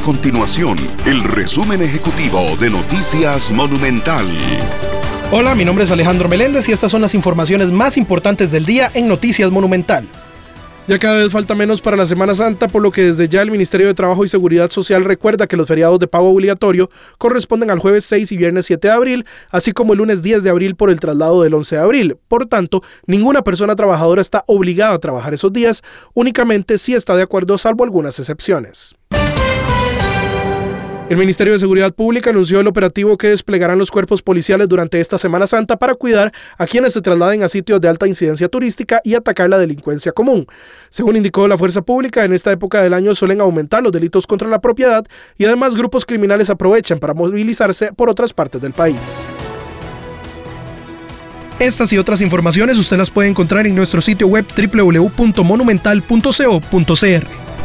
continuación el resumen ejecutivo de Noticias Monumental. Hola, mi nombre es Alejandro Meléndez y estas son las informaciones más importantes del día en Noticias Monumental. Ya cada vez falta menos para la Semana Santa, por lo que desde ya el Ministerio de Trabajo y Seguridad Social recuerda que los feriados de pago obligatorio corresponden al jueves 6 y viernes 7 de abril, así como el lunes 10 de abril por el traslado del 11 de abril. Por tanto, ninguna persona trabajadora está obligada a trabajar esos días, únicamente si está de acuerdo salvo algunas excepciones. El Ministerio de Seguridad Pública anunció el operativo que desplegarán los cuerpos policiales durante esta Semana Santa para cuidar a quienes se trasladen a sitios de alta incidencia turística y atacar la delincuencia común. Según indicó la Fuerza Pública, en esta época del año suelen aumentar los delitos contra la propiedad y además grupos criminales aprovechan para movilizarse por otras partes del país. Estas y otras informaciones usted las puede encontrar en nuestro sitio web www.monumental.co.cr.